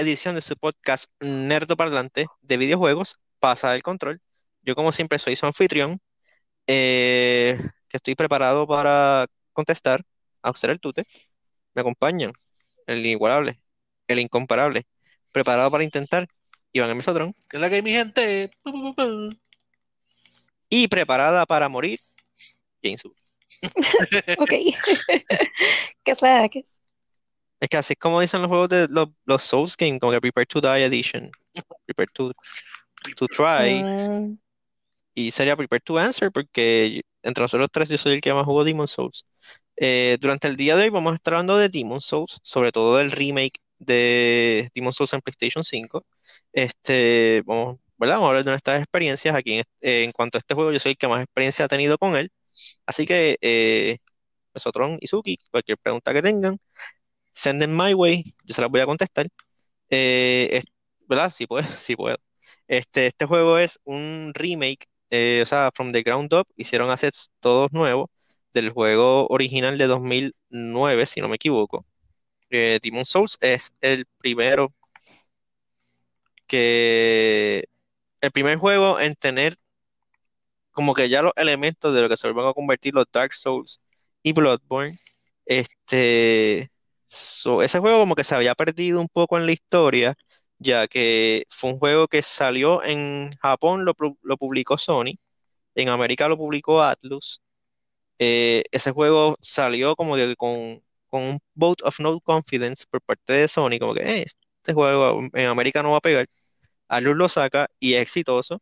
edición de su podcast Nerdo Parlante de videojuegos, Pasa el Control. Yo como siempre soy su anfitrión, eh, que estoy preparado para contestar a usted el tute. Me acompañan el inigualable, el incomparable, preparado para intentar Iván M. Sotrón ¿Qué es la que hay, mi gente? y preparada para morir. Ok. ¿Qué sea? Es que así es como dicen los juegos de los, los Souls Games, como que Prepare to Die Edition, Prepare to, to Try, Mm, y sería Prepare to Answer, porque entre nosotros tres yo soy el que más jugó Demon Souls. Eh, durante el día de hoy vamos a estar hablando de Demon Souls, sobre todo del remake de Demon Souls en PlayStation 5. Este, vamos, ¿verdad? Vamos a hablar de nuestras experiencias aquí en, eh, en cuanto a este juego. Yo soy el que más experiencia ha tenido con él. Así que, eh, Mesotron y Suki, cualquier pregunta que tengan, send them my way, yo se las voy a contestar. Eh, ¿verdad? Si puedo, si puedo. Este, este juego es un remake, eh, o sea, from the ground up, hicieron assets todos nuevos del juego original de 2009, si no me equivoco. Eh, Demon Souls es el primero que, el primer juego en tener como que ya los elementos de lo que se van a convertir los Dark Souls y Bloodborne. Este, so, ese juego como que se había perdido un poco en la historia, ya que fue un juego que salió en Japón, lo, pu- lo publicó Sony, en América lo publicó Atlus. Eh, ese juego salió como que con, un vote of no confidence por parte de Sony, como que "Eh, este juego en América no va a pegar. Atlus lo saca y es exitoso.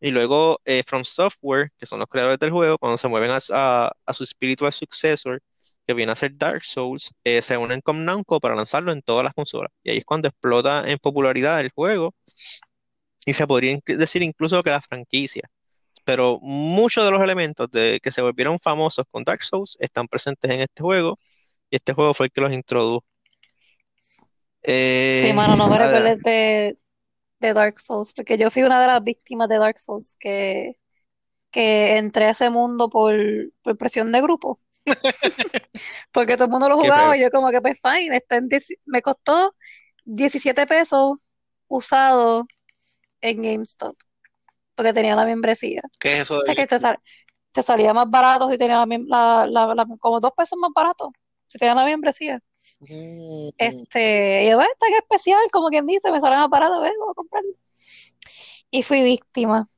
Y luego eh, From Software, que son los creadores del juego, cuando se mueven a- a su spiritual successor, que viene a ser Dark Souls, eh, se unen con Namco para lanzarlo en todas las consolas. Y ahí es cuando explota en popularidad el juego. Y se podría decir incluso que la franquicia. Pero muchos de los elementos de, que se volvieron famosos con Dark Souls están presentes en este juego. Y este juego fue el que los introdujo. Eh, Sí, mano, no me recuerdes de, de Dark Souls, porque yo fui una de las víctimas de Dark Souls que, que entré a ese mundo por, por presión de grupo. Porque todo el mundo lo jugaba y yo como que pues fine, está en me costó 17 pesos usado en GameStop, porque tenía la membresía. ¿Qué es eso O sea de que te, sal- te salía más barato si tenía la, la, como dos pesos más barato si tenía la membresía. Mm, Este, y yo, "Ve, está que especial, como quien dice, me sale más barato, vengo a comprarlo. Y fui víctima.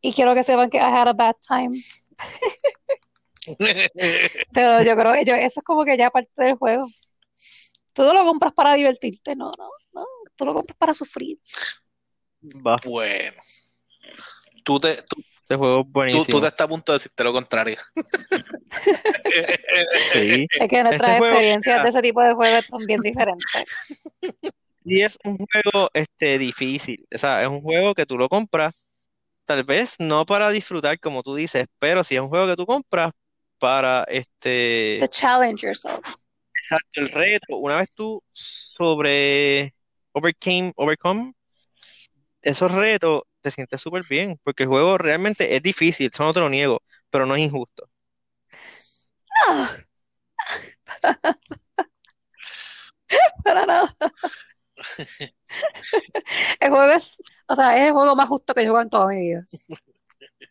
Y quiero que sepan que I had a bad time. Pero yo creo que yo, eso es como que ya parte del juego. Tú no lo compras para divertirte, no, no, no. Tú lo compras para sufrir. Va, Bueno. Tú te, tú, este juego es buenísimo. tú te estás a punto de decirte lo contrario. Sí. Es que nuestras Este experiencias de ese tipo de juegos son bien diferentes. Y es un juego este, difícil. O sea, es un juego que tú lo compras, tal vez no para disfrutar como tú dices, pero sí es un juego que tú compras para este, To challenge yourself. exacto, el reto. Una vez tú sobre overcame, overcome esos retos, te sientes súper bien, porque el juego realmente es difícil, eso no te lo niego, pero no es injusto. Ah. Para nada. El juego es, o sea, es el juego más justo que yo jugado en toda mi vida.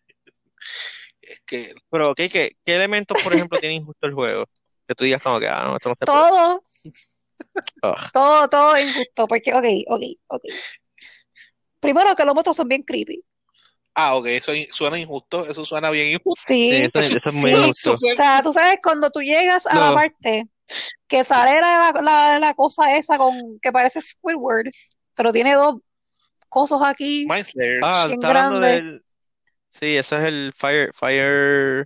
Es que Pero, ¿qué, qué, qué elementos, por ejemplo, tiene injusto el juego? Que tú digas como que, ah, no, esto no se puede. Todo, todo, todo es injusto. Porque, ok, ok, ok. Primero que los monstruos son bien creepy. Ah, ok, eso suena injusto, eso suena bien injusto. Sí, Sí. eso, eso es muy Sí. injusto. O sea, tú sabes, cuando tú llegas a la parte que sale la, la, la cosa esa con que parece Squidward, pero tiene dos cosas aquí. Mind Slayers. Ah, está hablando grande. del. Sí, ese es el Fire, Fire,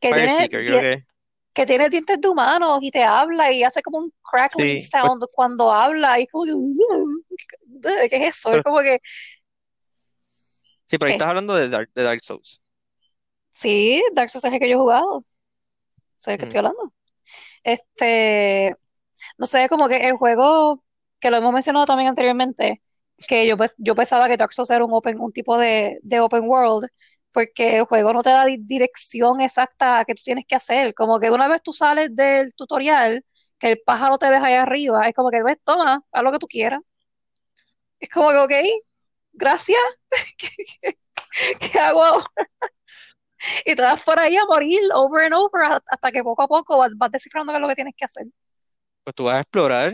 que Fire tiene, Seeker, creo que. que tiene dientes de humanos y te habla y hace como un crackling Sí, sound cuando habla y es como que ¿qué es eso? Es Pero- como que Sí, pero ahí ¿Qué? estás hablando de Dark, de Dark Souls. sí, Dark Souls es el que yo he jugado. Sé de qué Mm. estoy hablando. Este, no sé, como que el juego que lo hemos mencionado también anteriormente, que yo pues yo pensaba que Dark Souls era un open un tipo de, de open world porque el juego no te da di- dirección exacta a qué tú tienes que hacer, como que una vez tú sales del tutorial que el pájaro te deja ahí arriba, es como que ves, toma, haz lo que tú quieras. Es como que, ok, gracias. ¿Qué, qué hago ahora? Y te das por ahí a morir over and over hasta que poco a poco vas, vas descifrando qué es lo que tienes que hacer. Pues tú vas a explorar.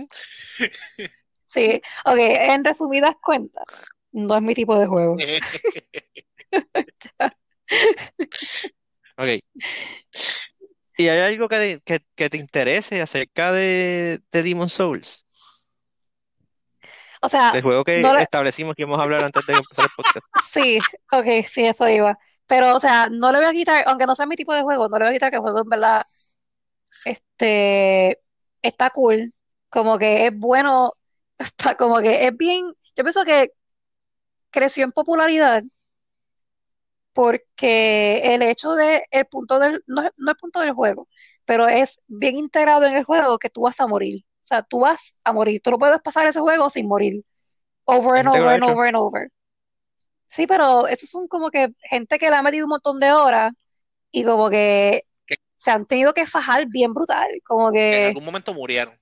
Sí, ok, en resumidas cuentas, no es mi tipo de juego. Ok. ¿Y hay algo que, que, que te interese acerca de, de Demon Souls? O sea, Del juego que no le, establecimos que íbamos a hablar antes de empezar el podcast. sí, ok, sí, eso iba. Pero, o sea, no le voy a quitar, aunque no sea mi tipo de juego, no le voy a quitar que el juego en verdad, este, está cool. Como que es bueno, está como que es bien, yo pienso que creció en popularidad porque el hecho de, el punto del, no, es- no es punto del juego, pero es bien integrado en el juego que tú vas a morir. O sea, tú vas a morir. Tú no puedes pasar ese juego sin morir. Over and over and over and over. Sí, pero esos son como que gente que le ha metido un montón de horas y como que se han tenido que fajar bien brutal. Como en que, algún momento murieron.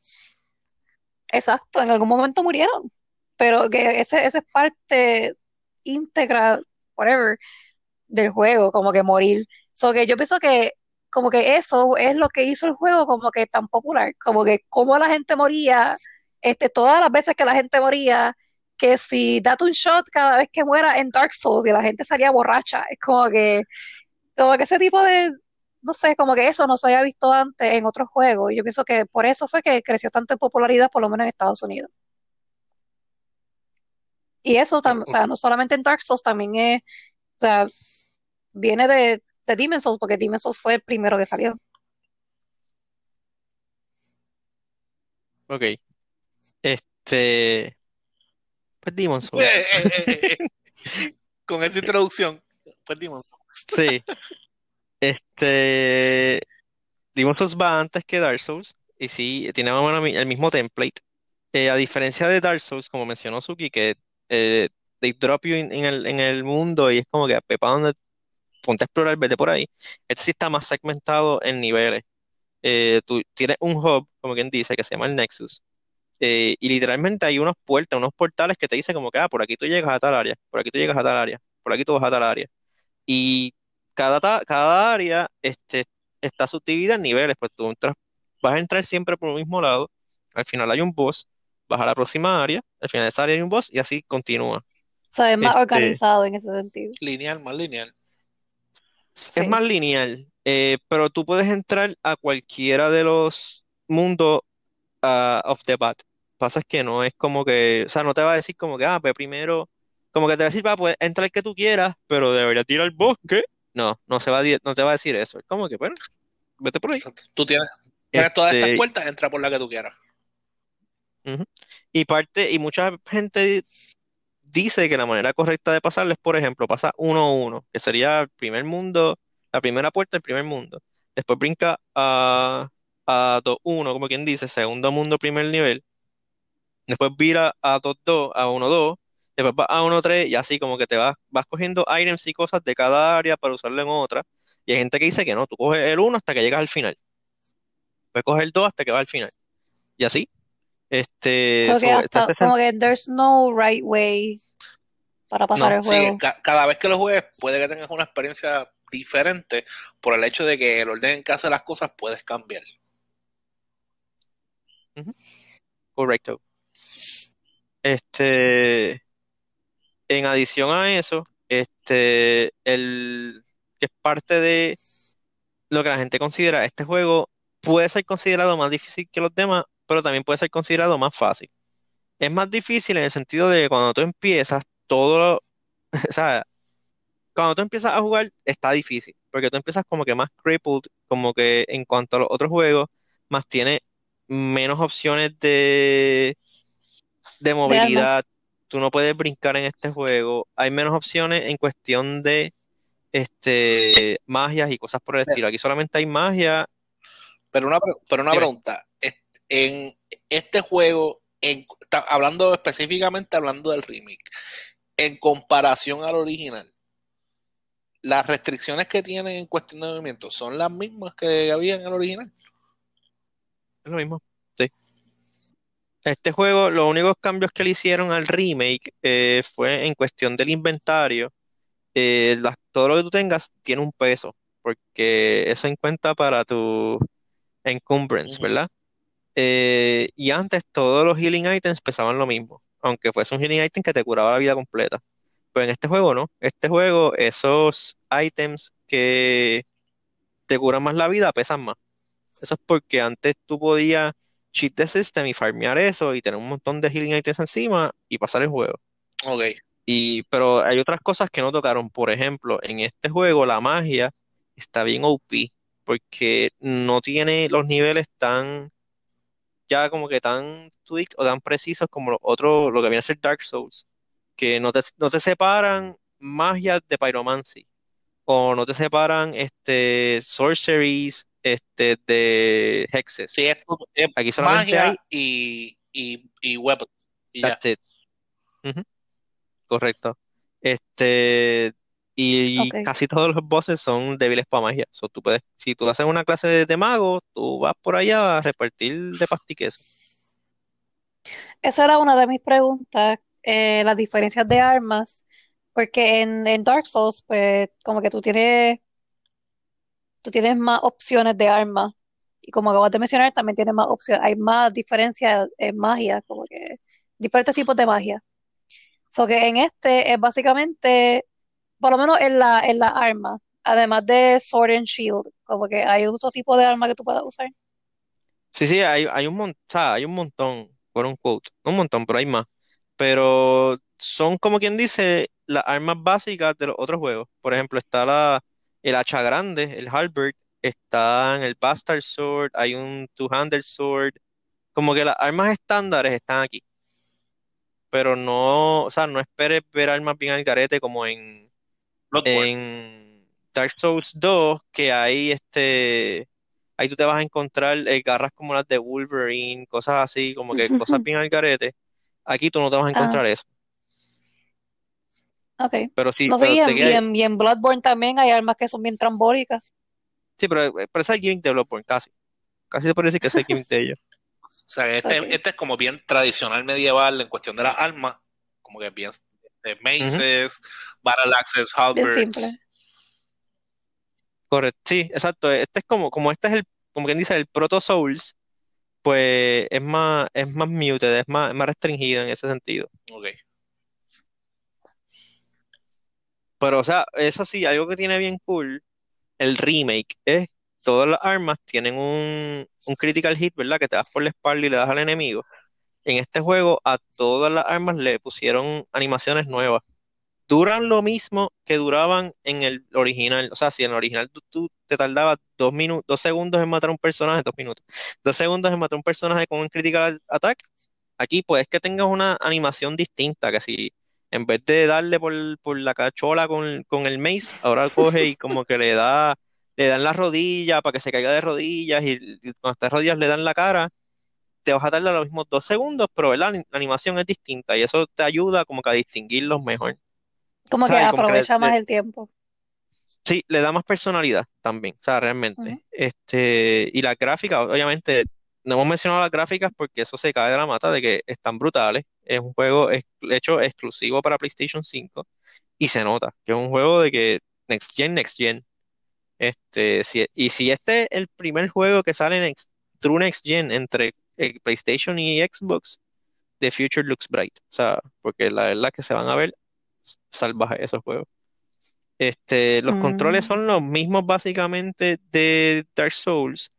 Exacto, en algún momento murieron. Pero que ese, eso es parte íntegra, whatever, del juego, como que morir. So que yo pienso que como que eso es lo que hizo el juego como que tan popular, como que cómo la gente moría, este, todas las veces que la gente moría, que si date un shot cada vez que muera en Dark Souls y la gente salía borracha, es como que, como que ese tipo de, no sé, como que eso no se había visto antes en otros juegos. Y yo pienso que por eso fue que creció tanto en popularidad, por lo menos en Estados Unidos. Y eso también, o sea, no solamente en Dark Souls, también es, o sea, viene de, de Demon's Souls, porque Demon's Souls fue el primero que salió. Ok. Este. Pues Demon Souls. Eh, eh, eh, eh. Con esa introducción, pues dimos. Sí. Este. Demon Souls va antes que Dark Souls. Y sí, tiene el mismo template. Eh, a diferencia de Dark Souls, como mencionó Suki, que eh, they drop you en, en el, en el mundo y es como que pepa donde ponte a explorar, vete por ahí. Este sí está más segmentado en niveles. Eh, tú tienes un hub, como quien dice, que se llama el Nexus. Eh, y literalmente hay unas puertas, unos portales que te dicen como que, ah, por aquí tú llegas a tal área, por aquí tú llegas a tal área, por aquí tú vas a tal área. Y cada, cada área este, está subdividida en niveles, pues tú entras, vas a entrar siempre por el mismo lado, al final hay un boss, vas a la próxima área, al final de esa área hay un boss y así continúa. O sea, es más Este, organizado en ese sentido. Lineal, más lineal. es más lineal, eh, pero tú puedes entrar a cualquiera de los mundos ah, of the bat. Pasa es que no es como que, o sea, no te va a decir como que, ah, pues primero, como que te va a decir, va, pues entra el que tú quieras, pero deberías ir al bosque. No, no se va a, no te va a decir eso. Es como que, bueno, vete por ahí. Exacto. Tú tienes, tienes todas estas Este, puertas, entra por la que tú quieras. Y parte, y mucha gente dice que la manera correcta de pasarlo es, por ejemplo, pasa uno a uno, que sería el primer mundo, la primera puerta del primer mundo. Después brinca a, a 2-1, como quien dice, segundo mundo, primer nivel. Después vira a 2-2, a 1-2. Después va a 1-3 y así como que te vas, vas cogiendo items y cosas de cada área para usarlo en otra. Y hay gente que dice que no, tú coges el 1 hasta que llegas al final. Después coges el 2 hasta que vas al final. Y así. Este, So que so, hasta, este como que there's no right way para pasar No, el Sí, juego. ca- cada vez que lo juegues puede que tengas una experiencia diferente por el hecho de que el orden en que hace las cosas puedes cambiar. Correcto. Este, en adición a eso, este, el que es parte de lo que la gente considera, este juego puede ser considerado más difícil que los demás, pero también puede ser considerado más fácil. Es más difícil en el sentido de que cuando tú empiezas, todo, lo- o sea, cuando tú empiezas a jugar está difícil, porque tú empiezas como que más crippled, como que en cuanto a los otros juegos, más tiene menos opciones de, de De movilidad. Tú no puedes brincar en este juego. Hay menos opciones en cuestión de este magias y cosas por el estilo. Aquí solamente hay magia. Pero una, pero una pregunta, en este juego, en, hablando específicamente hablando del remake, en comparación al original, las restricciones que tiene en cuestión de movimiento son las mismas que había en el original. Es lo mismo. Sí. Este juego, los únicos cambios que le hicieron al remake eh, fue en cuestión del inventario. Eh, todo lo que tú tengas tiene un peso, porque eso en cuenta para tu encumbrance. ¿verdad? Eh, y antes todos los healing items pesaban lo mismo, aunque fuese un healing item que te curaba la vida completa. Pero en este juego no. Este juego, esos items que te curan más la vida pesan más. Eso es porque antes tú podías cheat the system y farmear eso y tener un montón de healing items encima y pasar el juego. Ok. Y, pero hay otras cosas que no tocaron. Por ejemplo, en este juego la magia está bien OP porque no tiene los niveles tan, ya como que tan tweaked o tan precisos como los otros, lo que viene a ser Dark Souls, que no te, no te separan magia de pyromancy o no te separan este, sorceries este, de hexes. Sí, es, es Aquí solamente hay magia y, y, y weapons. Y ya. That's it. Ujú, Correcto. Este, y casi todos los bosses son débiles para magia. So, tú puedes, si tú haces una clase de, de mago, tú vas por allá a repartir de pastiqueso. Esa era una de mis preguntas, eh, las diferencias de armas, porque en, en Dark Souls, pues como que tú tienes, tú tienes más opciones de armas, y como acabas de mencionar, también tienes más opciones, hay más diferencias en magia, como que diferentes tipos de magia. So que en este es básicamente, por lo menos en la, en la arma, además de Sword and Shield, como que hay otro tipo de arma que tú puedas usar. Sí, sí, hay, hay un montón, hay un montón, por un quote, un montón, pero hay más. Pero son como quien dice las armas básicas de los otros juegos. Por ejemplo, está la, el hacha grande, el halberd, está el bastard sword, hay un two-handed sword. Como que las armas estándares están aquí. Pero no, o sea, no esperes ver armas bien al garete como en, Bloodborne. en Dark Souls 2, que hay este, ahí tú te vas a encontrar eh, garras como las de Wolverine, cosas así, como que cosas bien al garete. Aquí tú no te vas a Ah, encontrar eso. Ok. Pero sí, No sé, pero y en, y en, y en Bloodborne también hay armas que son bien trambólicas. sí, pero, pero ese es el gimmick de Bloodborne, casi. Casi se puede decir que es el gimmick de ellos. O sea, este, Ok. este es como bien tradicional medieval en cuestión de las armas, como que bien de Ujú, maces, battle axes, Bien simple. halberds. Correcto, sí, exacto. Este es como, como este es el, como quien dice, el Proto Souls, pues es más, es más muted, es más, es más restringido en ese sentido. Ok. Pero, o sea, eso sí, algo que tiene bien cool, el remake, es todas las armas tienen un, un critical hit, ¿verdad? Que te das por la espalda y le das al enemigo. En este juego, a todas las armas le pusieron animaciones nuevas. Duran lo mismo que duraban en el original. O sea, si en el original tú, te tardabas dos minutos, dos segundos en matar a un personaje, dos minutos, dos segundos en matar a un personaje con un critical attack, aquí puedes que tengas una animación distinta, que si en vez de darle por, por la cachola con, con el mace, ahora coge y como que le da, le dan la rodilla para que se caiga de rodillas y, y cuando está de rodillas le dan la cara, te vas a tardar los mismos dos segundos, pero ¿verdad? La animación es distinta y eso te ayuda como que a distinguirlos mejor. Como que como aprovecha más le- el tiempo. sí, le da más personalidad también, o sea, realmente. Este, y las gráficas, obviamente, no hemos mencionado las gráficas porque eso se cae de la mata de que están brutales. Es un juego hecho exclusivo para PlayStation 5 y se nota que es un juego de que Next Gen, Next Gen. Este, si- y si este es el primer juego que sale en True Next Gen entre eh, PlayStation y Xbox, The Future looks bright. O sea, porque la verdad que se van a ver salvajes esos juegos. Este, los controles Mm. son los mismos básicamente de Dark Souls.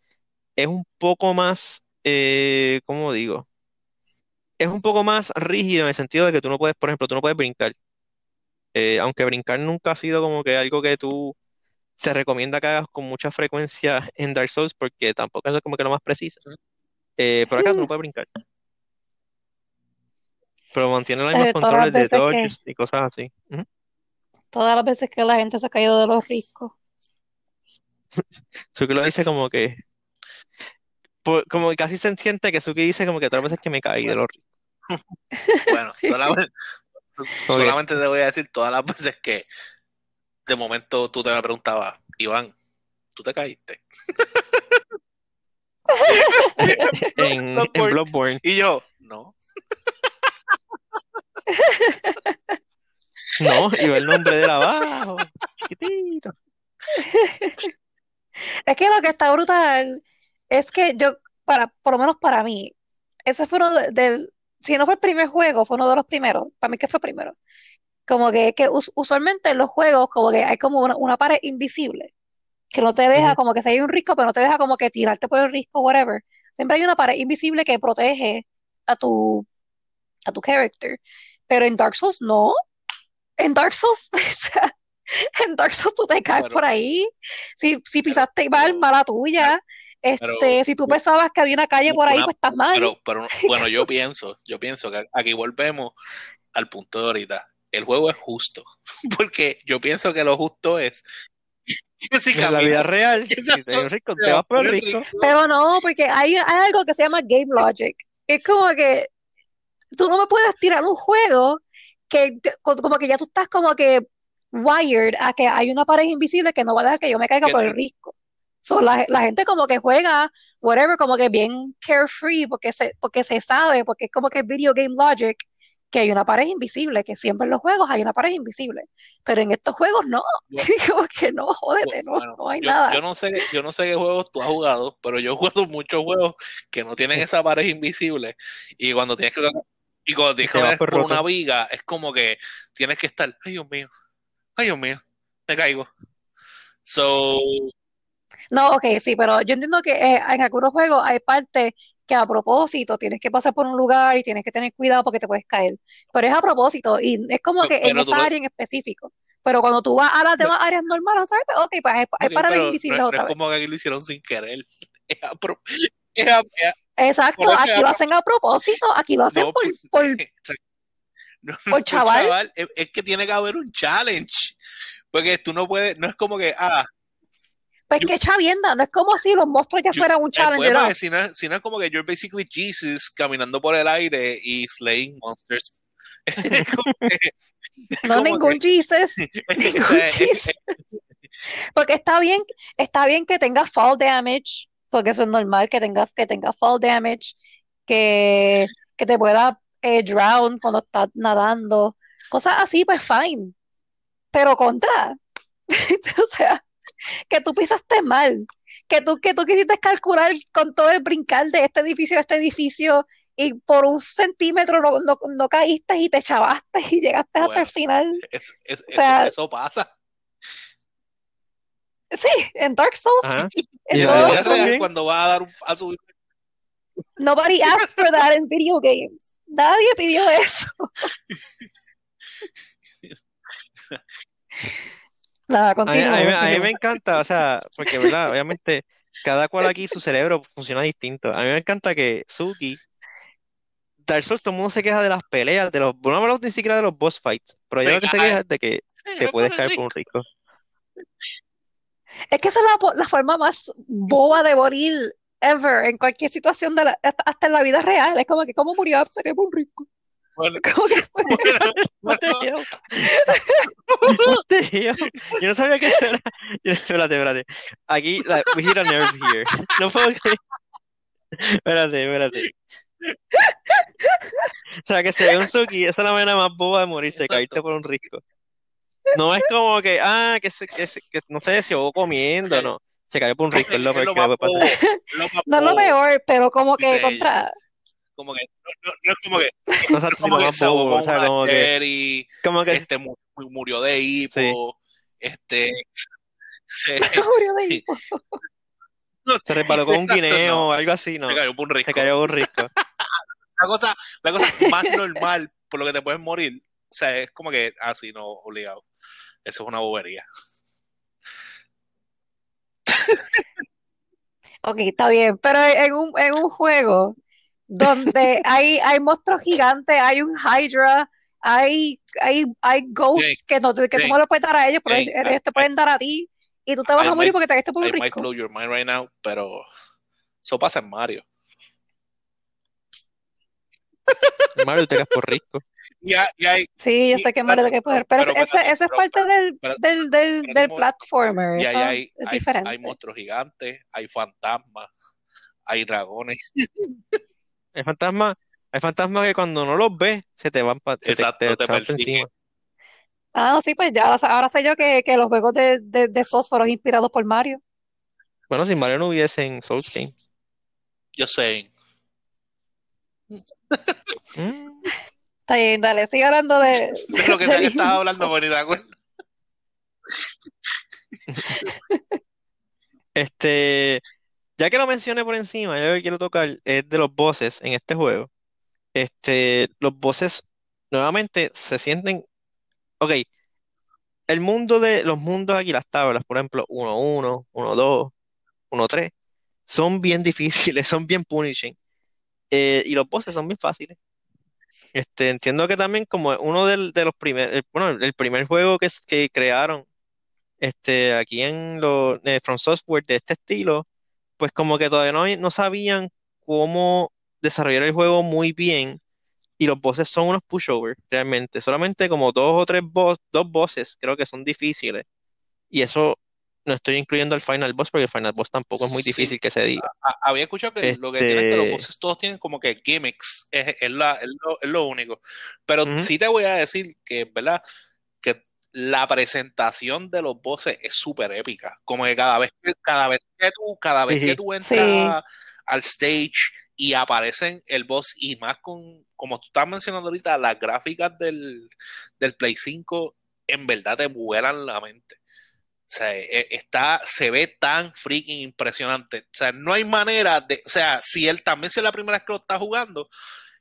Es un poco más, eh, ¿cómo digo? Es un poco más rígido en el sentido de que tú no puedes, por ejemplo, tú no puedes brincar. Eh, aunque brincar nunca ha sido como que algo que tú se recomienda que hagas con mucha frecuencia en Dark Souls porque tampoco es como que lo más preciso. Eh, pero acá tú no puedes brincar. Pero mantiene los mismos Eh, controles de que, dodges y cosas así. Todas las veces que la gente se ha caído de los riscos. Suki lo dice como que, por- como que casi se siente que Suki dice como que todas las veces que me caí de los bueno, Sí. solamente, te voy a decir todas las veces que de momento tú te me preguntabas, Iván, ¿tú te caíste? en, en Bloodborne. Y yo, no. No, y ve el nombre de él abajo, chiquitito. Es que lo que está brutal es que yo, para, por lo menos para mí, ese fue uno de- del, si no fue el primer juego, fue uno de los primeros, para mí que fue primero. Como que, que us- usualmente en los juegos, como que hay como una, una pared invisible, que no te deja, como que si hay un risco, pero no te deja como que tirarte por el risco, whatever. Siempre hay una pared invisible que protege a tu, a tu character. Pero en Dark Souls no. En Dark Souls, en Dark Souls tú te caes por ahí. Si, si pisaste mal, mala tuya. Pero- Este, si tú pensabas que había una calle por ahí, Una- pues estás mal. Pero, pero bueno, yo pienso, yo pienso que aquí volvemos al punto de ahorita. El juego es justo. Porque yo pienso que lo justo es. si En la vida real, si te un rico, te vas por el rico. Pero no, porque hay, hay algo que se llama game logic. Es como que tú no me puedes tirar un juego que como que ya tú estás como que wired a que hay una pared invisible que no va a dejar que yo me caiga Que por el risco. So, la, la gente como que juega, whatever, como que bien carefree, porque se, porque se sabe, porque es como que video game logic, que hay una pared invisible, que siempre en los juegos hay una pared invisible. Pero en estos juegos no. Bueno. Como que no, jódete, no, Bueno, no hay yo, nada. yo no sé, yo no sé qué juegos tú has jugado, pero yo he jugado muchos juegos que no tienen esa pared invisible y cuando tienes que y cuando tienes que ver por roto. una viga es como que tienes que estar, ay Dios mío, ay Dios mío, me caigo. So, No, ok, sí, pero yo entiendo que eh, en algunos juegos hay partes que a propósito tienes que pasar por un lugar y tienes que tener cuidado porque te puedes caer. Pero es a propósito y es como que en Pero esa área en específico. Pero cuando tú vas a las demás áreas normales otra vez, pues, ok, pues ok, paredes pero invisibles no, no otra es vez. como que lo hicieron sin querer. Es a pro- es a- es a- Exacto, aquí es lo hacen a propósito, aquí lo hacen por, por, no, por chaval. chaval, es, es que tiene que haber un challenge. Porque tú no puedes, no es como que, ah, pues yo- qué chavienda, no es como si los monstruos ya fueran un el challenge, poema ¿no? es, si, no, es- como que you're basically Jesus caminando por el aire y slaying monsters. Que- No ningún que- Jesus, ningún Jesus. Porque está bien, está bien que tenga fall damage, porque eso es normal que tengas que tenga fall damage, que, que te pueda eh, drown cuando estás nadando, cosas así, pues fine. Pero contra, o sea, que tú pisaste mal, que tú, que tú quisiste calcular con todo el brincar de este edificio a este edificio y por un centímetro no, no, no caíste y te chavaste y llegaste hasta el final. es- es- O sea, eso, eso pasa. Sí, en Dark Souls, Ajá. en Y bien. cuando vas a dar un, a subir, Nobody asked for that in video games. Nadie pidió eso. Nada, A mí, continúa, a mí- a mí continúa. me encanta, o sea, porque, ¿verdad? Obviamente, cada cual aquí su cerebro funciona distinto. A mí me encanta que Suki, Dark Souls, todo el mundo se queja de las peleas, de los, no hablamos ni siquiera de los boss fights, pero yo Sí, lo que se queja es de que te puedes caer por un rico. Es que esa es la, forma más boba de morir ever en cualquier situación de la, hasta, hasta en la vida real. Es como que, ¿cómo murió? Se cayó por un rico. Bueno, Como que fue- bueno, hell? Yo no sabía que eso era. Espérate, espérate. Aquí, like, we hit a nerve here. No puedo creer. Espérate, espérate. O sea, que se ve un Suki, esa es la manera más boba de morirse, Exacto. caerte por un risco. No es como que, ah, que, se, que, se- que no sé, se ahogó comiendo, no. Se cayó por un risco, es lo peor que puede pasar. No es lo peor, pero como que contra. Como que, no, no- no es como que, No es como que se o sea, como que, como que, este, mu- murió de hipo, este, se, Murió de hipo. no se resbaló con un guineo no, o algo así, no. se cayó por un Se risco. cayó por un risco. La cosa, la cosa más normal por lo que te puedes morir, o sea, es como que así, no, obligado. Eso es una bobería. Ok, está bien, pero en un, en un juego donde hay, hay monstruos gigantes, hay un Hydra, hay, hay, hay ghosts que, no, te- que tú Jane, no le puedes dar a ellos, pero Jane, ellos te pueden dar a ti, y tú te vas I a morir might- porque te caíste por un I might risco. blow your mind right now, pero eso pasa en Mario. Mario te caes por risco. Y hay, y hay, Sí, yo sé que Mario te pero- cae por pero, pero eso, espérate, eso es pero- parte del, pero- del, del, del platformer, y ahí eso hay, es hay, diferente. hay monstruos gigantes, hay fantasmas, hay dragones. Hay fantasmas, hay fantasmas que cuando no los ves, se te van pa- se te, Exacto, te- te encima. Ah, no, sí, pues ya ahora, sé yo que, que los juegos de, de, de SOS fueron inspirados por Mario. Bueno, si Mario no hubiese en Souls Games. Yo sé. Mm, Está bien, dale, sigue hablando de, De lo que de sea que estaba hablando, Souls. te acuerdas. Este, ya que lo mencioné por encima, yo lo que quiero tocar es de los bosses en este juego. Este, los bosses nuevamente se sienten, ok, el mundo de los mundos aquí, las tablas, por ejemplo, 1-1, 1-2, 1-3, son bien difíciles, son bien punishing. Eh, y los bosses son bien fáciles. Este, entiendo que también como uno del- de los primeros, bueno, el primer juego que, que crearon este, aquí en los eh, From Software de este estilo, pues como que todavía no, no sabían cómo desarrollar el juego muy bien y los bosses son unos pushovers realmente, solamente como dos o tres boss, dos bosses creo que son difíciles y eso no estoy incluyendo al final boss porque el final boss tampoco es muy Sí. difícil que se diga. Había escuchado que lo que tienen que los Este, bosses todos tienen como que gimmicks, es, es la- es lo, es lo único. Pero sí te voy a decir que, ¿verdad? La presentación de los bosses es súper épica. Como que cada vez que, cada vez que tú, cada sí, vez que sí, tú Sí, entras al stage y aparecen el boss, y más con, como tú estás mencionando ahorita, las gráficas del, del Play 5 en verdad te vuelan la mente. O sea, e- está, se ve tan freaking impresionante. O sea, no hay manera de, o sea, si él también si es la primera vez que lo está jugando,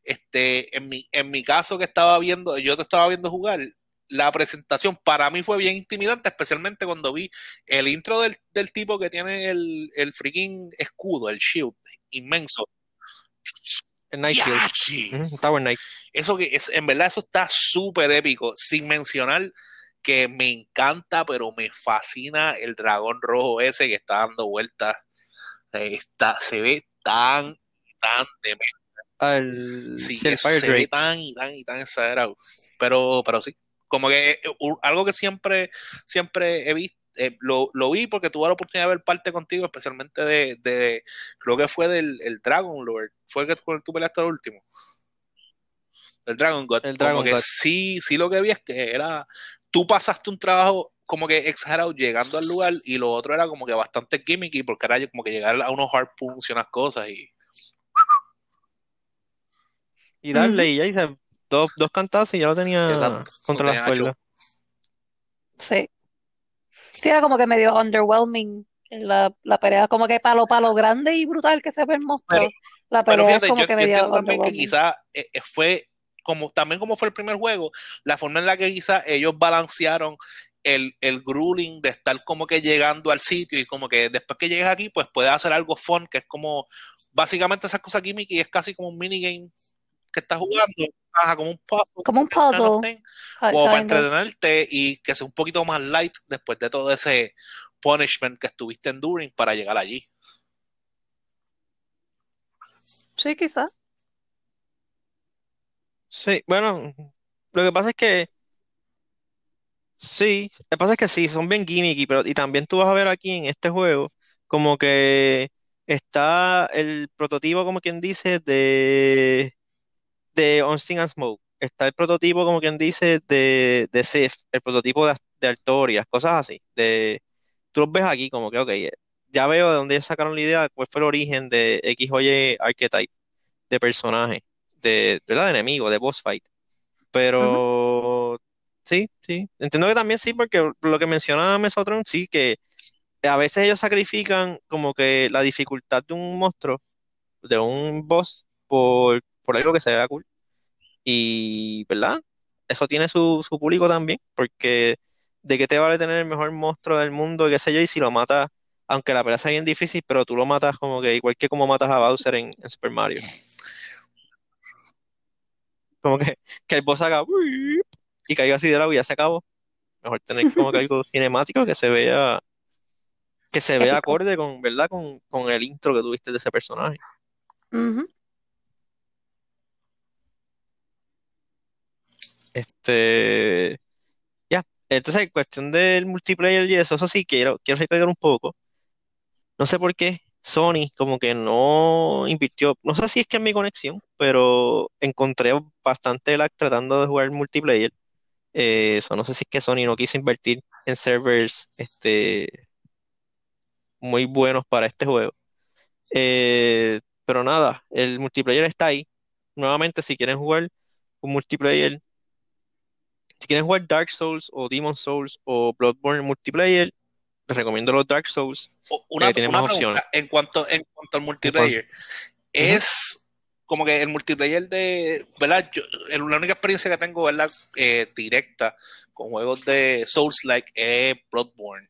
este, en mi, en mi caso que estaba viendo, yo te estaba viendo jugar, la presentación para mí fue bien intimidante, especialmente cuando vi el intro del, del tipo que tiene el, el freaking escudo, el shield inmenso. el Night Shield, Tower Knight. Eso que es, en verdad, eso está súper épico, sin mencionar que me encanta, pero me fascina el dragón rojo ese que está dando vueltas. Está, se ve tan, tan demente. Al, Sí, el Fire se ve tan y tan y tan exagerado. Pero, pero sí, como que eh, algo que siempre, siempre he visto, eh, lo, lo vi porque tuve la oportunidad de ver parte contigo, especialmente de, de creo que fue del el Dragon Lord, fue el que tú, tú peleaste al último, el Dragon God, El como Dragon que God. sí, sí lo que vi es que era, tú pasaste un trabajo como que exagerado llegando al lugar y lo otro era como que bastante gimmicky porque era como que llegar a unos harpoons y unas cosas y Y darle, y ya hice dos, dos cantazos y ya lo tenía exacto, contra las cuerdas. sí. Sí, era como que medio underwhelming la, la pelea, como que palo palo grande y brutal que se ve el Pero, monstruo. La pero pelea es fíjate, como yo, que yo medio entiendo también que quizá eh, eh, fue como también como fue el primer juego, la forma en la que quizá ellos balancearon el, el grueling de estar como que llegando al sitio y como que después que llegues aquí, pues puedes hacer algo fun, que es como básicamente esas cosas gimmicky, es casi como un minigame que estás jugando, ajá, como un puzzle Como un puzzle, como para entretenerte y que sea un poquito más light después de todo ese punishment que estuviste enduring para llegar allí. Sí, quizá. Sí, bueno, lo que pasa es que sí, lo que pasa es que sí, son bien gimmicky, pero y también tú vas a ver aquí en este juego como que está el prototipo, como quien dice, de, de Austin and Smoke. Está el prototipo, como quien dice, de, de Sif, el prototipo de, de Artorias, cosas así. De, tú los ves aquí como que, ok, ya veo de dónde sacaron la idea, cuál fue el origen de X o Y archetype de personaje, de, ¿verdad? De enemigo, de boss fight. Pero sí, sí. Entiendo que también sí, porque lo que menciona Mesotron, sí, que a veces ellos sacrifican como que la dificultad de un monstruo, de un boss, por, por algo que se vea cool. Y, ¿verdad? Eso tiene su, su público también, porque ¿de qué te vale tener el mejor monstruo del mundo, qué sé yo, y si lo matas, aunque la pelea sea bien difícil, pero tú lo matas como que igual que como matas a Bowser en, en Super Mario. Como que, que el boss haga y caiga así de lado y ya se acabó. Mejor tener como que algo cinemático que se vea, que se vea acorde con, ¿verdad? Con, con el intro que tuviste de ese personaje. Ujú. Este, ya. Entonces, en cuestión del multiplayer y eso, eso sí, quiero, quiero recalcar un poco. No sé por qué Sony como que no invirtió, no sé si es que es mi conexión, pero encontré bastante lag tratando de jugar multiplayer. Eh, eso no sé si es que Sony no quiso invertir en servers este, muy buenos para este juego. Eh, pero nada, el multiplayer está ahí. Nuevamente, si quieren jugar un multiplayer, si quieren jugar Dark Souls o Demon Souls o Bloodborne multiplayer, les recomiendo los Dark Souls. Una, una más opciones. en cuanto, en cuanto al multiplayer, es como que el multiplayer de, ¿verdad? Yo, la única experiencia que tengo, ¿verdad? Eh, directa con juegos de Souls-like es Bloodborne.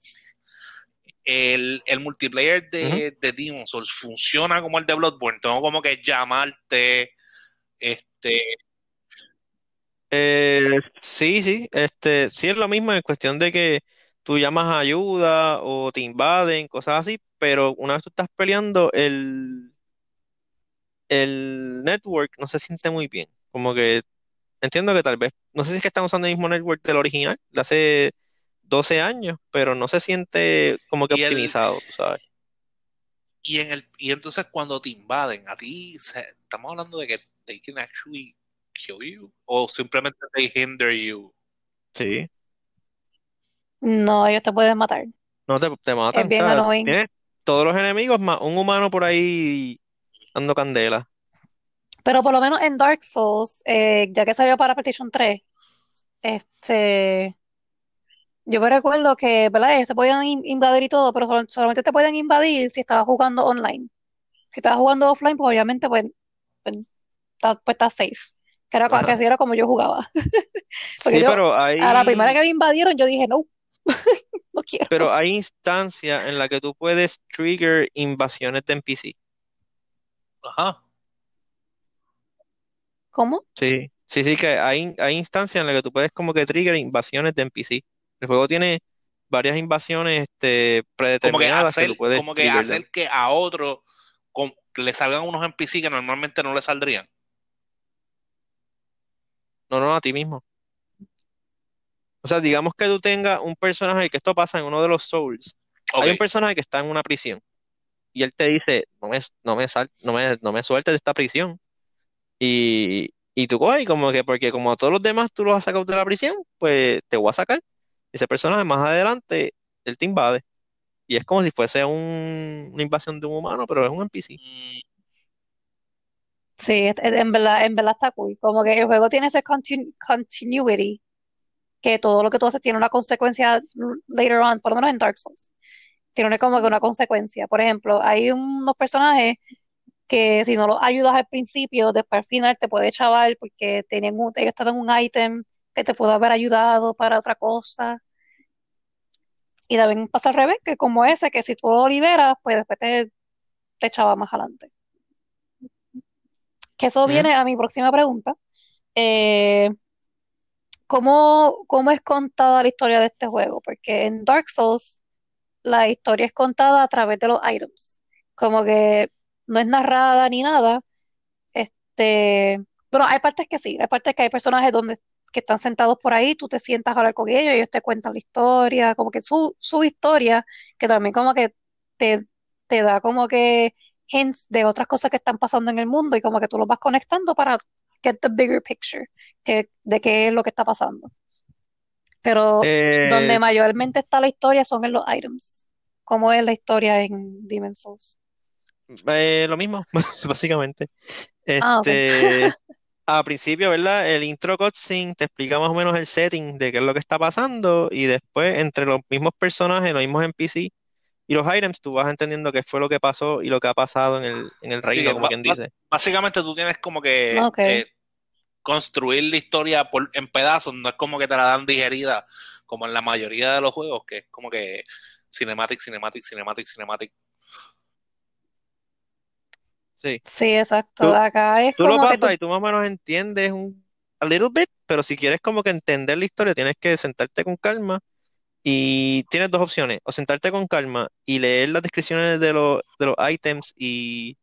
El, el multiplayer de, de Demon Souls funciona como el de Bloodborne. Tengo como que llamarte, este, Eh, sí, sí, este, sí es lo mismo en cuestión de que tú llamas a ayuda o te invaden, cosas así, pero una vez tú estás peleando, el, el network no se siente muy bien. Como que entiendo que tal vez, no sé si es que están usando el mismo network del original, de hace 12 años, pero no se siente como que Y el- optimizado, tú sabes. y en el, y entonces cuando te invaden, a ti, se- estamos hablando de que they can actually kill you, o simplemente they hinder you. Sí, No, ellos te pueden matar. no te, te matan, Es bien o sea, annoying. tienes todos los enemigos más un humano por ahí dando candela. Pero por lo menos en Dark Souls, eh, ya que salió para PlayStation 3, este, yo me recuerdo que, ¿verdad? Ellos te podían in- invadir y todo, pero sol- solamente te podían invadir si estabas jugando online. Si estabas jugando offline, pues obviamente, pues, pues, está- pues estás safe. Que era, que así era como yo jugaba. Porque Sí, yo, pero hay, a la primera que me invadieron, yo dije, no, no quiero. pero hay instancias en las que tú puedes trigger invasiones de NPC. Ajá. ¿Cómo? Sí, sí, sí, que hay, hay instancias en las que tú puedes como que trigger invasiones de NPC. El juego tiene varias invasiones este, Como que predeterminadas que hacer, tú puedes como que hacer que a otro con- le salgan unos NPC que normalmente no le saldrían. No, no, a ti mismo. O sea, digamos que tú tengas un personaje, que esto pasa en uno de los Souls. Hay un personaje que está en una prisión y él te dice, no me, no me, sal- no me, no me sueltes de esta prisión. Y, y tú coges como que, porque como a todos los demás tú los has sacado de la prisión, pues te voy a sacar. Ese personaje más adelante, él te invade. Y es como si fuese un- una invasión de un humano, pero es un NPC. Sí, en verdad, en verdad está cool. Como que el juego tiene ese continu- continuity, que todo lo que tú haces tiene una consecuencia later on, por lo menos en Dark Souls. Tiene una- como que una consecuencia. Por ejemplo, hay unos personajes que si no los ayudas al principio, después al final te puede chaval porque tienen un, ellos te dan un ítem que te pudo haber ayudado para otra cosa. Y también pasa al revés, que como ese, que si tú lo liberas, pues después te, te echaba más adelante. Que eso viene a mi próxima pregunta. Eh, ¿cómo, cómo es contada la historia de este juego? Porque en Dark Souls la historia es contada a través de los items. Como que no es narrada ni nada. Este, pero hay partes que sí, hay partes que hay personajes donde que están sentados por ahí, tú te sientas a hablar con ellos, ellos te cuentan la historia, como que su, su historia, que también como que te, te da como que hints de otras cosas que están pasando en el mundo y como que tú los vas conectando para get the bigger picture que, de qué es lo que está pasando. Pero donde Eh, mayormente está la historia son en los items. ¿Cómo es la historia en Demon's Souls? eh, lo mismo, básicamente. Ah. Este, a principio, ¿verdad? El intro cutscene te explica más o menos el setting de qué es lo que está pasando y después entre los mismos personajes, los mismos NPC y los items, tú vas entendiendo qué fue lo que pasó y lo que ha pasado en el, en el Sí, reino, como quien dice. básicamente tú tienes como que eh, construir la historia por, en pedazos, no es como que te la dan digerida como en la mayoría de los juegos, que es como que cinematic, cinematic, cinematic, cinematic. Sí. Sí, exacto. Tú, Acá es tú lo que pasas tú, y tú más o menos entiendes un a little bit, pero si quieres como que entender la historia, tienes que sentarte con calma y tienes dos opciones, o sentarte con calma y leer las descripciones de los, de los items y,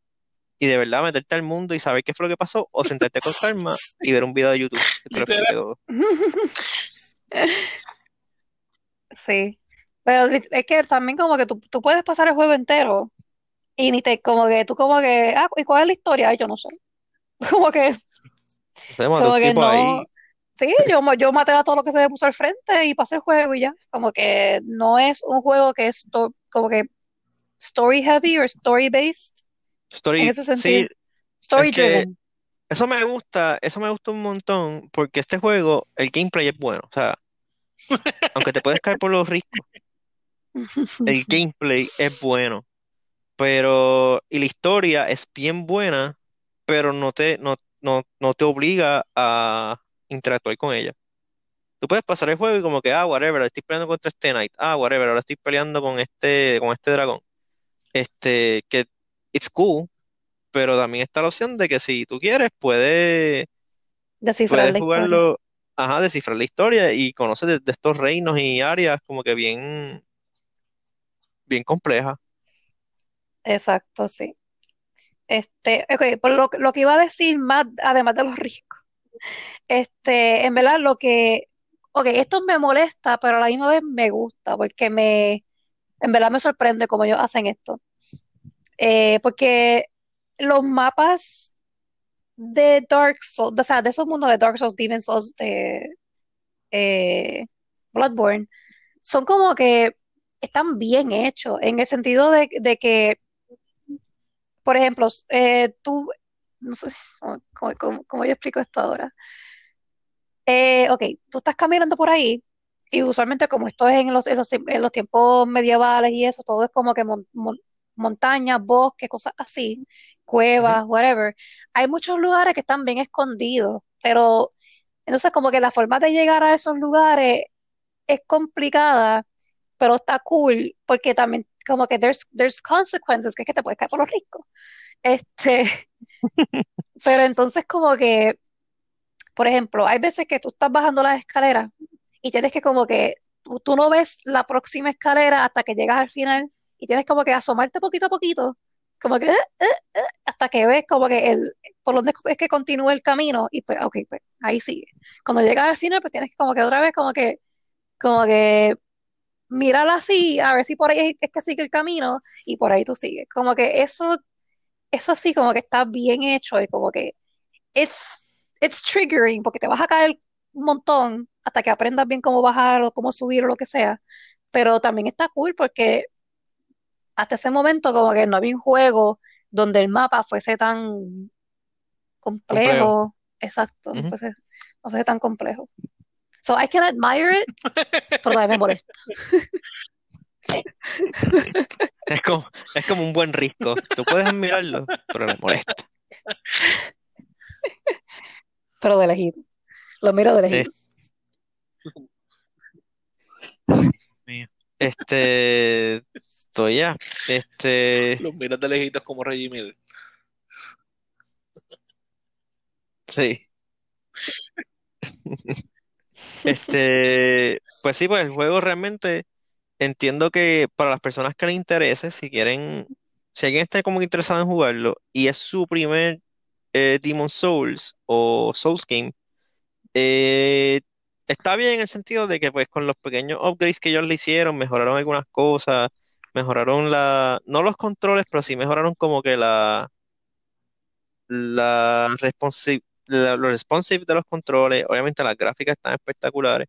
y de verdad meterte al mundo y saber qué fue lo que pasó, o sentarte con calma y ver un video de YouTube que te lo. Sí. Pero es que también como que tú, tú puedes pasar el juego entero Y ni te, como que tú como que, ah, ¿y cuál es la historia? Yo no sé. Como que, como que tipo ahí. Sí, yo, yo maté a todo lo que se me puso al frente y pasé el juego y ya. Como que no es un juego que es como que story heavy o story based en Story, ese sí, sentido. Story es que driven. eso me gusta, eso me gusta un montón, porque este juego, el gameplay es bueno. O sea, aunque te puedes caer por los riscos, el gameplay es bueno. Pero, y la historia es bien buena, pero no te, no, no, no te obliga a interactuar con ella. Tú puedes pasar el juego y como que, ah, whatever, estoy peleando contra este knight, ah, whatever, ahora estoy peleando con este, con este dragón. Este, que it's cool, pero también está la opción de que si tú quieres, puedes, Descifrar puedes la historia. jugarlo, ajá, descifrar la historia y conocer de, de estos reinos y áreas como que bien, bien complejas. Exacto, sí. Este, ok, por lo, lo que iba a decir más, además de los riscos, este, en verdad lo que, ok, esto me molesta, pero a la misma vez me gusta, porque me, en verdad me sorprende cómo ellos hacen esto. Eh, porque los mapas de Dark Souls, o sea, de esos mundos de Dark Souls, Demon Souls, de eh, Bloodborne, son como que están bien hechos, en el sentido de, que, por ejemplo, eh, tú, no sé cómo, cómo- cómo- cómo yo explico esto ahora. Eh, ok, tú estás caminando por ahí y usualmente como esto es en los, en los, en los tiempos medievales y eso, todo es como que mon- mon- montañas, bosques, cosas así, cuevas, whatever. Hay muchos lugares que están bien escondidos, pero entonces como que la forma de llegar a esos lugares es complicada, pero está cool porque también como que there's, there's consequences, que es que te puedes caer por los riscos. Este, pero entonces como que, por ejemplo, hay veces que tú estás bajando las escaleras y tienes que como que, tú, no ves la próxima escalera hasta que llegas al final y tienes como que asomarte poquito a poquito, como que, eh, eh, eh, hasta que ves como que el, por donde es que continúa el camino y pues, ok, pues ahí sigue. Cuando llegas al final, pues tienes que como que otra vez como que, como que mirar así, a ver si por ahí es, es que sigue el camino y por ahí tú sigues. Como que eso, eso así como que está bien hecho y como que it's, it's triggering porque te vas a caer un montón hasta que aprendas bien cómo bajar o cómo subir o lo que sea. Pero también está cool porque hasta ese momento como que no había un juego donde el mapa fuese tan Complejo. complejo. Exacto, no Ujú. fuese, no fuese tan complejo. So I can admire it, pero también me molesta. Es como, es como un buen risco. Tú puedes admirarlo, pero le molesta. Pero de lejito. Lo miro de lejito. Mío. Este, estoy ya. Este, Los miras de lejitos como Reggie Miller. sí. Este, pues sí, pues el juego realmente entiendo que para las personas que les interese, si quieren, si alguien está como interesado en jugarlo y es su primer eh, Demon Souls o Souls game, eh, está bien en el sentido de que pues con los pequeños upgrades que ellos le hicieron, mejoraron algunas cosas, mejoraron la, no los controles, pero sí mejoraron como que la, la responsi- la- lo responsive de los controles, obviamente las gráficas están espectaculares,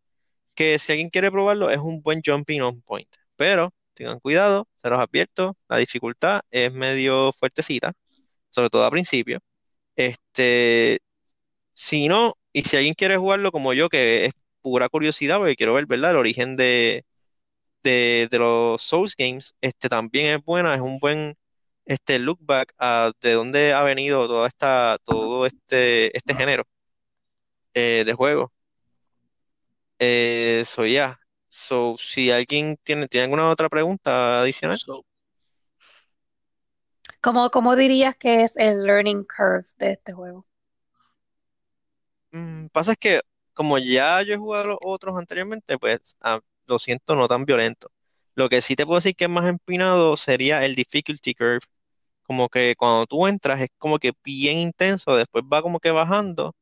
que si alguien quiere probarlo es un buen jumping on point, pero tengan cuidado, se los advierto, la dificultad es medio fuertecita, sobre todo al principio. Este, si no, y si alguien quiere jugarlo como yo, que es pura curiosidad, porque quiero ver, ¿verdad? El origen de, de, de los Souls Games, este también es buena, es un buen este look back a de dónde ha venido toda esta, todo este, este género eh, de juego. Eh, so ya. So, si alguien tiene, tiene alguna otra pregunta adicional, So, ¿Cómo, cómo dirías que es el learning curve de este juego? Mm, pasa es que como ya yo he jugado los otros anteriormente, pues ah, lo siento, no tan violento. Lo que sí te puedo decir que es más empinado sería el difficulty curve. Como que cuando tú entras es como que bien intenso, después va como que bajando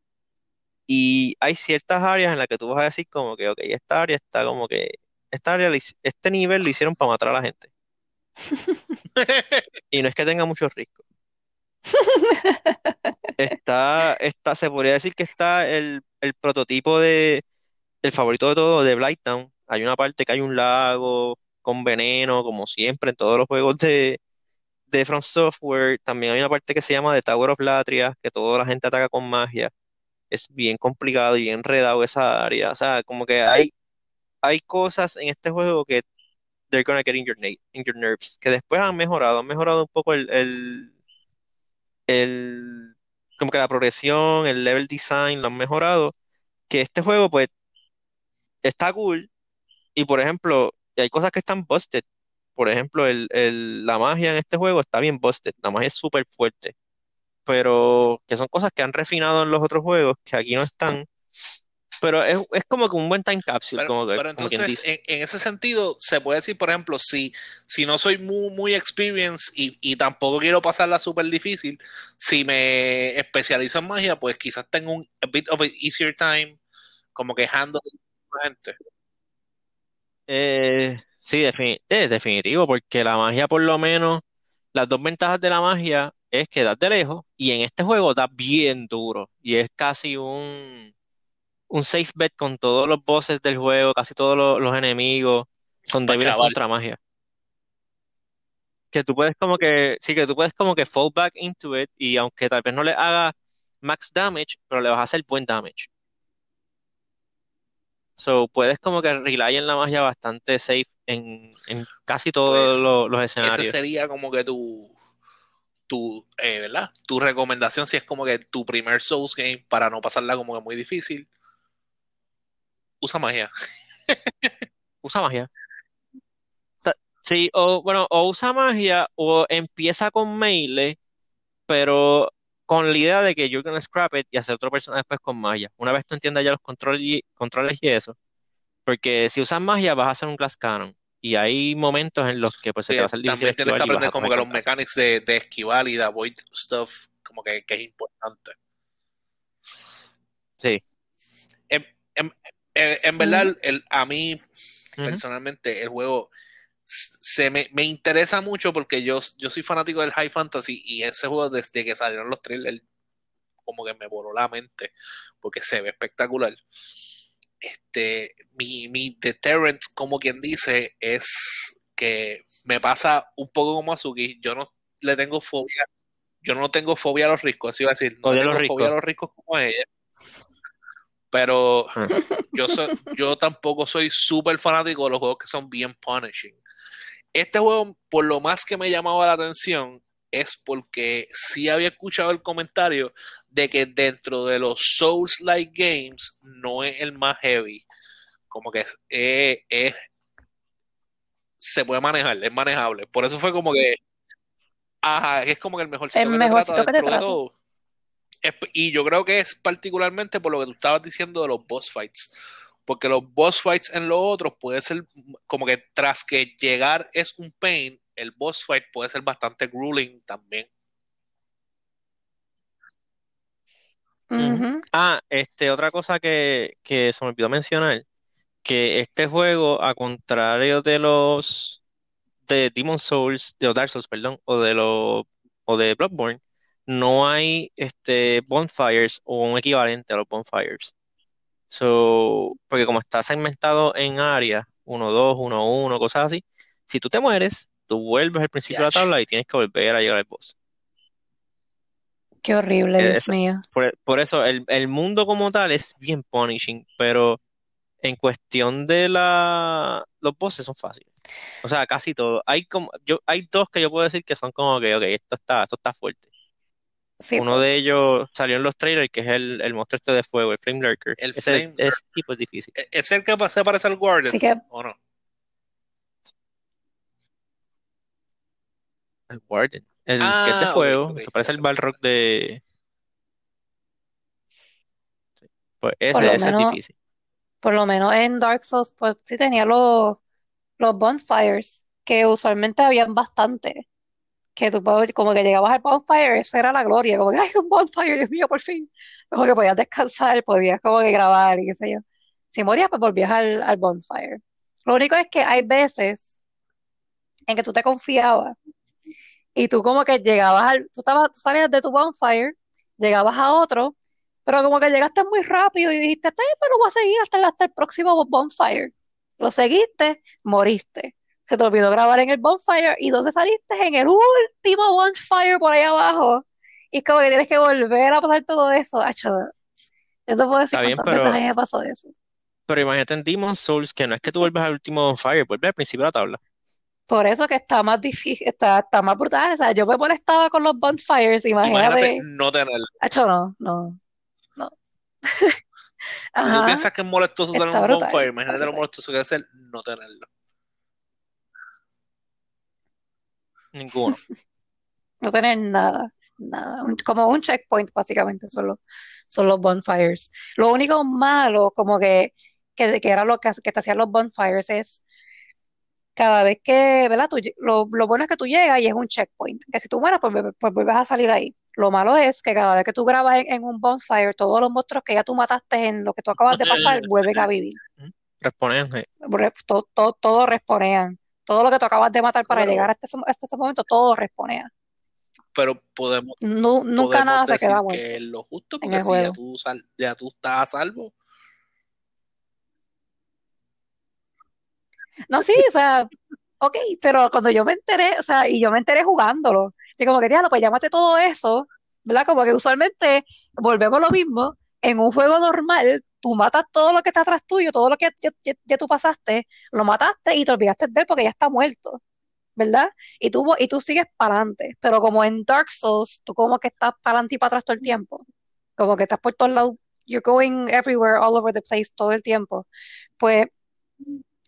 y hay ciertas áreas en las que tú vas a decir como que, ok, esta área está como que, esta área, este nivel lo hicieron para matar a la gente. Y no es que tenga mucho riesgo. Está, está, se podría decir que está el, el prototipo de, el favorito de todo, de Blighttown. Hay una parte que hay un lago con veneno, como siempre en todos los juegos de, de From Software. También hay una parte que se llama The Tower of Latria, que toda la gente ataca con magia. Es bien complicado y bien enredado esa área. O sea, como que hay, hay cosas en este juego que they're gonna get in your, in your nerves, que después han mejorado, han mejorado un poco el, el, el- como que la progresión, el level design, lo han mejorado, que este juego pues está cool y por ejemplo, hay cosas que están busted. Por ejemplo, el, el- la magia en este juego está bien busted, la magia es súper fuerte, pero que son cosas que han refinado en los otros juegos, que aquí no están. Pero es, es como que un buen time capsule, Pero, como, que- pero como quien entonces, dice. en, en ese sentido, se puede decir, por ejemplo, si, si no soy muy, muy experienced y, y tampoco quiero pasarla súper difícil, si me especializo en magia, pues quizás tengo un a bit of an easier time, como que handle la gente. Eh, sí, es definitivo, porque la magia, por lo menos, las dos ventajas de la magia es que das de lejos y en este juego das bien duro y es casi un, un safe bet con todos los bosses del juego, casi todos los, los enemigos son débiles chaval. contra magia. Que tú puedes como que, sí, que tú puedes como que fall back into it y aunque tal vez no le haga max damage, pero le vas a hacer buen damage. So, puedes como que rely en la magia bastante safe en, en casi todos Pues, los, los Ese escenarios. sería como que tu, tu, eh, ¿verdad? Tu recomendación si es como que tu primer Souls game para no pasarla como que muy difícil. Usa magia. Usa magia. Sí, o bueno, o usa magia o empieza con melee, pero con la idea de que you're gonna scrap it y hacer otro personaje después con magia. Una vez tú entiendas ya los controles y, controles y eso, porque si usas magia vas a hacer un class cannon y hay momentos en los que pues se Sí, te va a hacer difícil también tienes que aprender como que los mechanics de, de esquivar y de avoid stuff, como que, que es importante. Sí. En, en- en- en verdad, Ujú. el, a mí personalmente el juego se me, me interesa mucho porque yo, yo soy fanático del High Fantasy y ese juego desde que salieron los trailers como que me voló la mente porque se ve espectacular. Este, mi, mi deterrent, como quien dice, es que me pasa un poco como a Suki. Yo no le tengo fobia, yo no tengo fobia a los riscos, así iba a decir, no tengo los fobia a los riscos como ella. Pero Ah. yo, yo tampoco soy súper fanático de los juegos que son bien punishing. Este juego, por lo más que me llamaba la atención, es porque sí había escuchado el comentario de que dentro de los Souls-like games no es el más heavy. Como que es, es- es- se puede manejar, es manejable. Por eso fue como que, ajá, es como que el mejorcito El que te trata mejorcito que te de todo. Es- Y yo creo que es particularmente por lo que tú estabas diciendo de los boss fights. Porque los boss fights en los otros puede ser como que tras que llegar es un pain, el boss fight puede ser bastante grueling también. Ah, este, otra cosa que, que se me olvidó mencionar, que este juego, a contrario de los de Demon Souls, de los Dark Souls, perdón, o de los o de Bloodborne, no hay este bonfires o un equivalente a los bonfires. So, porque como está segmentado en áreas, 1, 2, 1, 1, cosas así, si tú te mueres, tú vuelves al principio de la tabla y tienes que volver a llegar al boss. Qué horrible, Eh, Dios eso- mío. Por, por eso el, el mundo como tal es bien punishing, pero en cuestión de la los bosses son fáciles. O sea, casi todo. Hay como yo hay dos que yo puedo decir que son como que, ok, esto está esto está fuerte. Sí, Uno pues. de ellos salió en los trailers, que es el, el monstruo este de fuego, el Flame Lurker. El Ese, Flame ese tipo es difícil. ¿E- ¿Es el que se parece al Guardian Así que o no? El Warden. El que es de Ah, se parece al. Balrog de. Pues por ese, lo ese es menos, difícil. por lo menos en Dark Souls, pues sí tenía los, los bonfires, que usualmente habían bastante. Que tú como que llegabas al bonfire, eso era la gloria, como que ¡ay, un bonfire, Dios mío, por fin! Como que podías descansar, podías como que grabar y qué sé yo. Si morías, pues volvías al, al bonfire. Lo único es que hay veces en que tú te confiabas y tú como que llegabas al, tú estabas, tú salías de tu bonfire, llegabas a otro, pero como que llegaste muy rápido y dijiste, está bien, pero voy a seguir hasta, el- hasta el próximo bonfire. Lo seguiste, moriste. Se te olvidó grabar en el bonfire y donde saliste en el último bonfire por ahí abajo. Y es como que tienes que volver a pasar todo eso. Acho, yo te puedo decir Está bien, cuántas veces a pero, mí me pasó eso. pero imagínate en Demon's Souls que no es que tú vuelvas al último Fire, vuelves al principio de la tabla. Por eso que está más difícil, está, está más brutal. O sea, yo me molestaba con los bonfires, Imagínate imagínate. no tenerlo. Acho, no, no, no. Si tú Ajá, piensas que es molestoso tener está un brutal, bonfire, imagínate lo molestoso que es ser no tenerlo. Ninguno. No tener nada, nada. Un- como un checkpoint, básicamente, son los, son los bonfires. Lo único malo, como que, que, que era lo que, que te hacían los bonfires, es cada vez que, ¿verdad? Tú lo, lo bueno es que tú llegas y es un checkpoint. Que si tú mueres, pues, pues vuelves a salir ahí. Lo malo es que cada vez que tú grabas en, en un bonfire, todos los monstruos que ya tú mataste en lo que tú acabas de pasar, vuelven a vivir. Responden, sí. Re- to- to- todo responean. Todo lo que tú acabas de matar para Pero, llegar hasta ese, hasta ese momento, todo responea. pero podemos, Nu- nunca podemos nada se decir queda que muerto es lo justo, en porque el si ya juego. tú, sal- ya tú estás a salvo, No, sí, o sea, ok, pero cuando yo me enteré, o sea, y yo me enteré jugándolo, y como que, diablo, pues llámate todo eso, ¿verdad? Como que usualmente volvemos lo mismo, en un juego normal, tú matas todo lo que está atrás tuyo, todo lo que ya, ya- ya tú pasaste, lo mataste y te olvidaste de él porque ya está muerto, ¿verdad? Y tú, y tú sigues para adelante, pero como en Dark Souls, tú como que estás para adelante y para atrás todo el tiempo, como que estás por todos lados, you're going everywhere, all over the place todo el tiempo, pues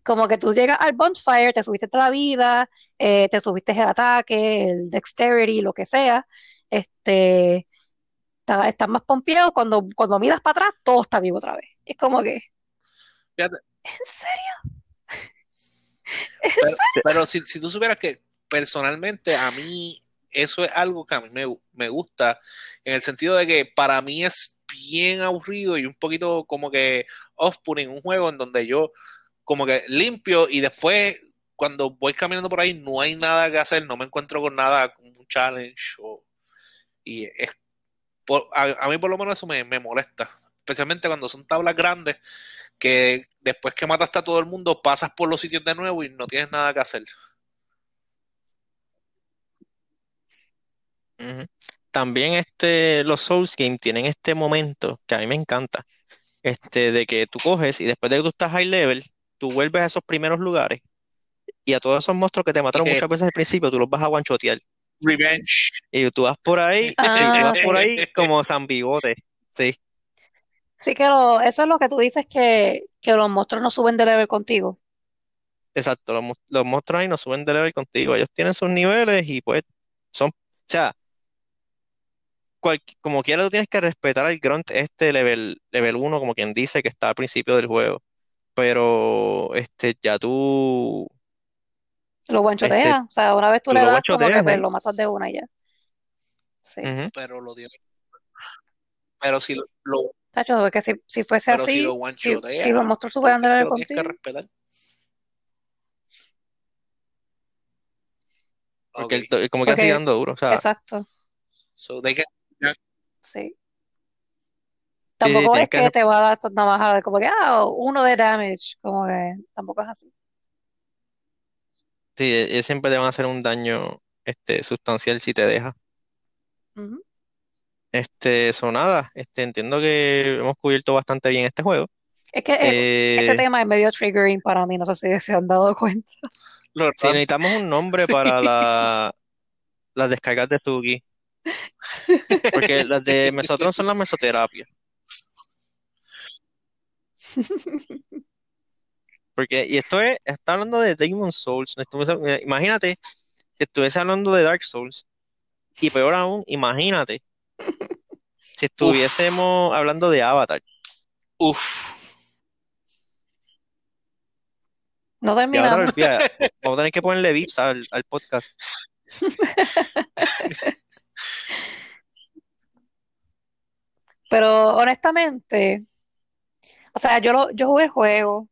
como que tú llegas al bonfire, te subiste toda la vida, eh, te subiste el ataque, el dexterity, lo que sea, este, está- estás más pompeado, cuando, cuando miras para atrás, todo está vivo otra vez. Es como que, fíjate, ¿en serio? ¿En pero, serio? pero si, si tú supieras que personalmente a mí eso es algo que a mí me, me gusta, en el sentido de que para mí es bien aburrido y un poquito como que off-putting un juego en donde yo como que limpio y después cuando voy caminando por ahí no hay nada que hacer, no me encuentro con nada, un challenge y es por- a, mí por lo menos eso me, me molesta, especialmente cuando son tablas grandes que después que mataste a todo el mundo pasas por los sitios de nuevo y no tienes nada que hacer. También este, los Souls Game tienen este momento que a mí me encanta, este, de que tú coges y después de que tú estás high level, tú vuelves a esos primeros lugares y a todos esos monstruos que te mataron Eh, muchas veces al principio, tú los vas a one-shotear. Revenge. Y tú vas por ahí, y tú Ah, vas por ok. ahí como San Bigote. Sí, Sí que lo, eso es lo que tú dices que, que los monstruos no suben de level contigo. exacto. Los, los monstruos ahí no suben de level contigo. Ellos tienen sus niveles y pues son, o sea, cual- como quiera tú tienes que respetar al grunt este level, level uno como quien dice que está al principio del juego. Pero este ya tú, Lo este, guanchoteas. O sea, una vez tú le lo das, como que pues lo matas de una y ya. Sí. Pero lo tiene. Pero si lo, lo- Tacho, porque si, si fuese pero si lo así, si, si los guanchotea, monstruos ¿por superan de qué level lo tienes que contigo, respetar? Porque Ok. él, como que sigue porque, dando duro. O sea, exacto, So they can- sí. Sí, Tampoco tienes es que que te va a dar nada más a- como que, ah, uno de damage, como que tampoco es así. sí, ellos siempre te van a hacer un daño este sustancial si te deja. Ujú. Este, eso nada, este, entiendo que hemos cubierto bastante bien este juego. Es que eh, este Eh, tema es medio triggering para mí, no sé si se han dado cuenta. Ran- necesitamos un nombre Sí. para la, las descargas de Tuki, porque las de Mesotron son las mesoterapias. Porque, y esto es, está hablando de Demon Souls. no estuviese- imagínate si estuviese hablando de Dark Souls, y peor aún, imagínate si Uf, estuviésemos hablando de Avatar. uf. No terminamos. vamos a tener que ponerle VIPs al, al podcast. Pero honestamente, o sea, yo, lo, yo jugué el juego,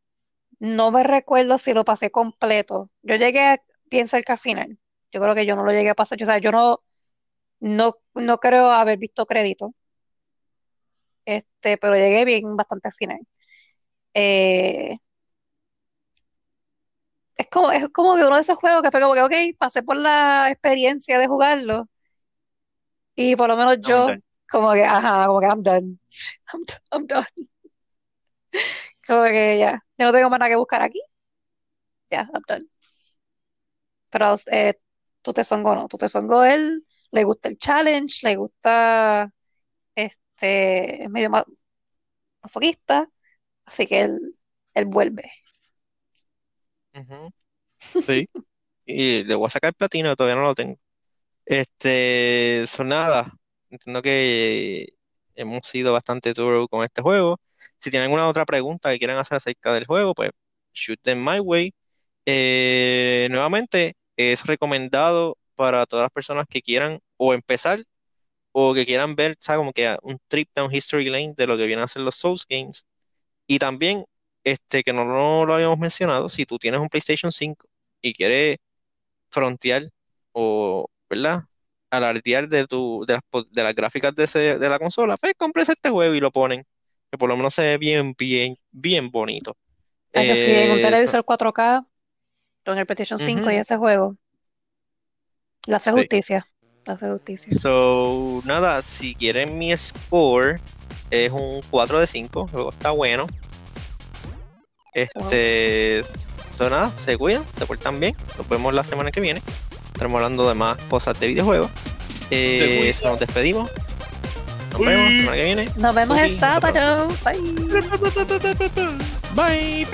no me recuerdo si lo pasé completo. Yo llegué bien cerca al final. Yo creo que yo no lo llegué a pasar. O sea, yo no, no, no creo haber visto crédito. Este, pero llegué bien bastante al final. Eh, es como, es como que uno de esos juegos que fue como que, ok, pasé por la experiencia de jugarlo. Y por lo menos yo, como que, ajá, como que I'm done. I'm, do- I'm done. Como que ya, yo no tengo más nada que buscar aquí. Ya, I'm done. Pero eh, tú te songo no, tú te songo él, le gusta el challenge, le gusta, este, es medio ma- masoquista, así que él, él vuelve. Sí. Y le voy a sacar platino, todavía no lo tengo. Este, son nada. Entiendo que hemos sido bastante thorough con este juego. Si tienen alguna otra pregunta que quieran hacer acerca del juego, pues shoot them my way. Eh, nuevamente, es recomendado para todas las personas que quieran o empezar o que quieran ver, ¿sabes? Como que un trip down history lane de lo que vienen a ser los Souls games. Y también, este, que no, lo habíamos mencionado, si tú tienes un PlayStation 5 y quieres frontear o, ¿verdad? Alardear de tu, de las, de las gráficas de, ese- de la consola, pues compres este juego y lo ponen, que por lo menos se ve bien, bien, bien bonito. Tacho, sí, en un Eh, televisor 4K, con el PlayStation 5 y ese juego, le hace sí. justicia, le hace justicia. So, nada, si quieren mi score, es un 4 de 5, el juego está bueno. Este, so, nada, se cuidan, se portan bien. Nos vemos la semana que viene. Estaremos hablando de más cosas de videojuegos. Eh, nos despedimos. Nos vemos la semana que viene. Nos vemos el Suki, nos vemos. sábado. Bye. Bye.